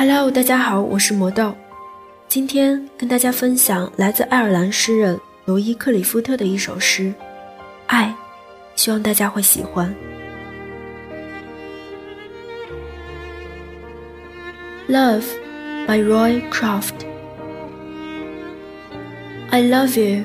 Hello，大家好，我是魔豆，今天跟大家分享来自爱尔兰诗人罗伊·克里夫特的一首诗《爱》，希望大家会喜欢。Love by Roy Croft. I love you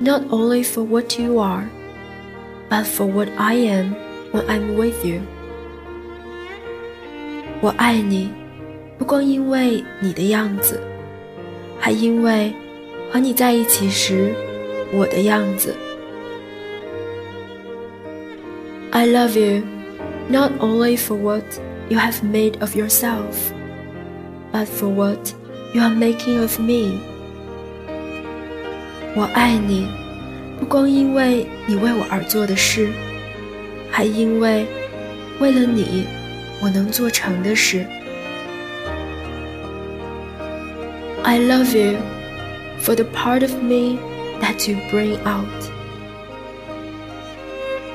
not only for what you are, but for what I am when I'm with you. 我爱你，不光因为你的样子，还因为和你在一起时我的样子。I love you not only for what you have made of yourself but for what you are making of me。我爱你，不光因为你为我而做的事，还因为为了你，我能做成的事。I love you for the part of me that you bring out。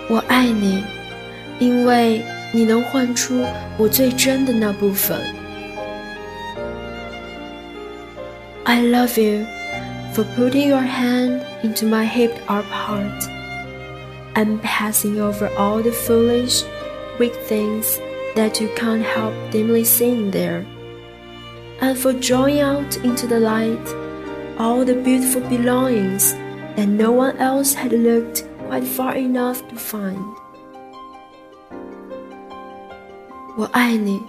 我爱你，因为你能唤出我最真的那部分。I love you for putting your hand into my heaped up heart and passing over all the foolish, weak things that you can't help dimly seeing there, And for drawing out into the light all the beautiful belongings that no one else had looked quite far enough to find. 我爱你，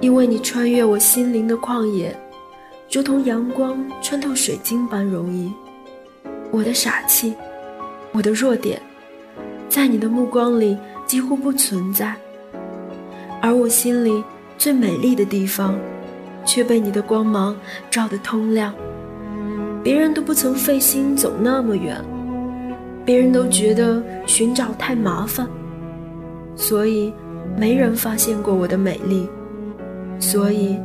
因为你穿越我心灵的旷野。如同阳光穿透水晶般容易。我的傻气，我的弱点，在你的目光里几乎不存在，而我心里最美丽的地方，却被你的光芒照得通亮。别人都不曾费心走那么远，别人都觉得寻找太麻烦，所以没人发现过我的美丽，所以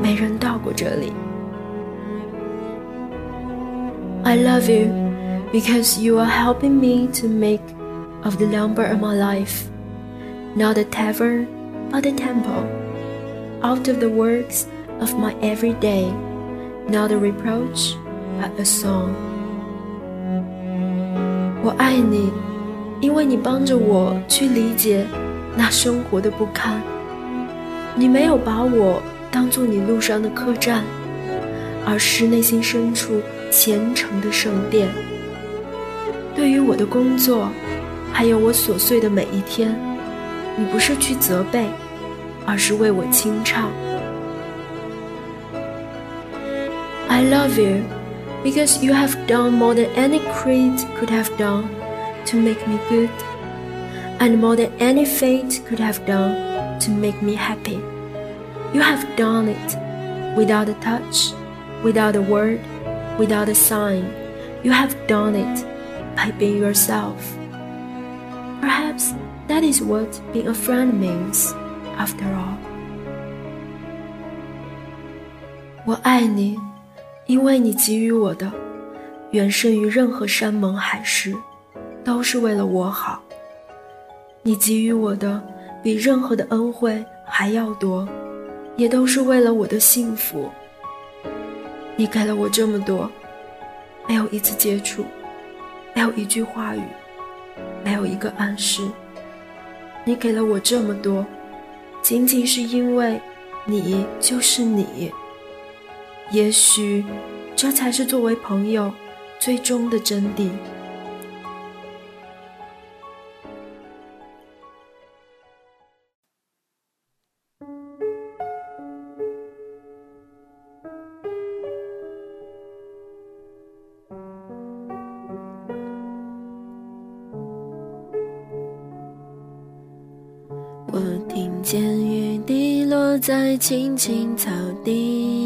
没人到过这里。I love you because you are helping me to make of the lumber of my life, not a tavern, but a temple, out of the works of my everyday, not a reproach, but a song. 我爱你，因为你帮着我去理解那生活的不堪。你没有把我当做你路上的客栈，而是内心深处。虔诚的圣殿。对于我的工作，还有我琐碎的每一天，你不是去责备，而是为我清唱。I love you because you have done more than any creed could have done to make me good, and more than any fate could have done to make me happy. You have done it without a touch, without a word without a sign. You have done it by being yourself. Perhaps that is what being a friend means, after all. 我爱你， 因为你给予我的，远胜于任何山盟海誓，都是为了我好。你给予我的，比任何的恩惠还要多，也都是为了我的幸福。你给了我这么多，没有一次接触，没有一句话语，没有一个暗示。你给了我这么多，仅仅是因为你就是你。也许，这才是作为朋友最终的真谛。我听见雨滴落在青青草地，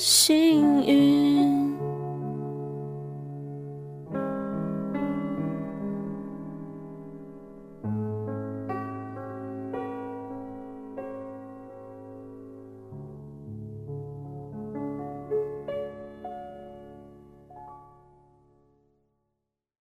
幸运？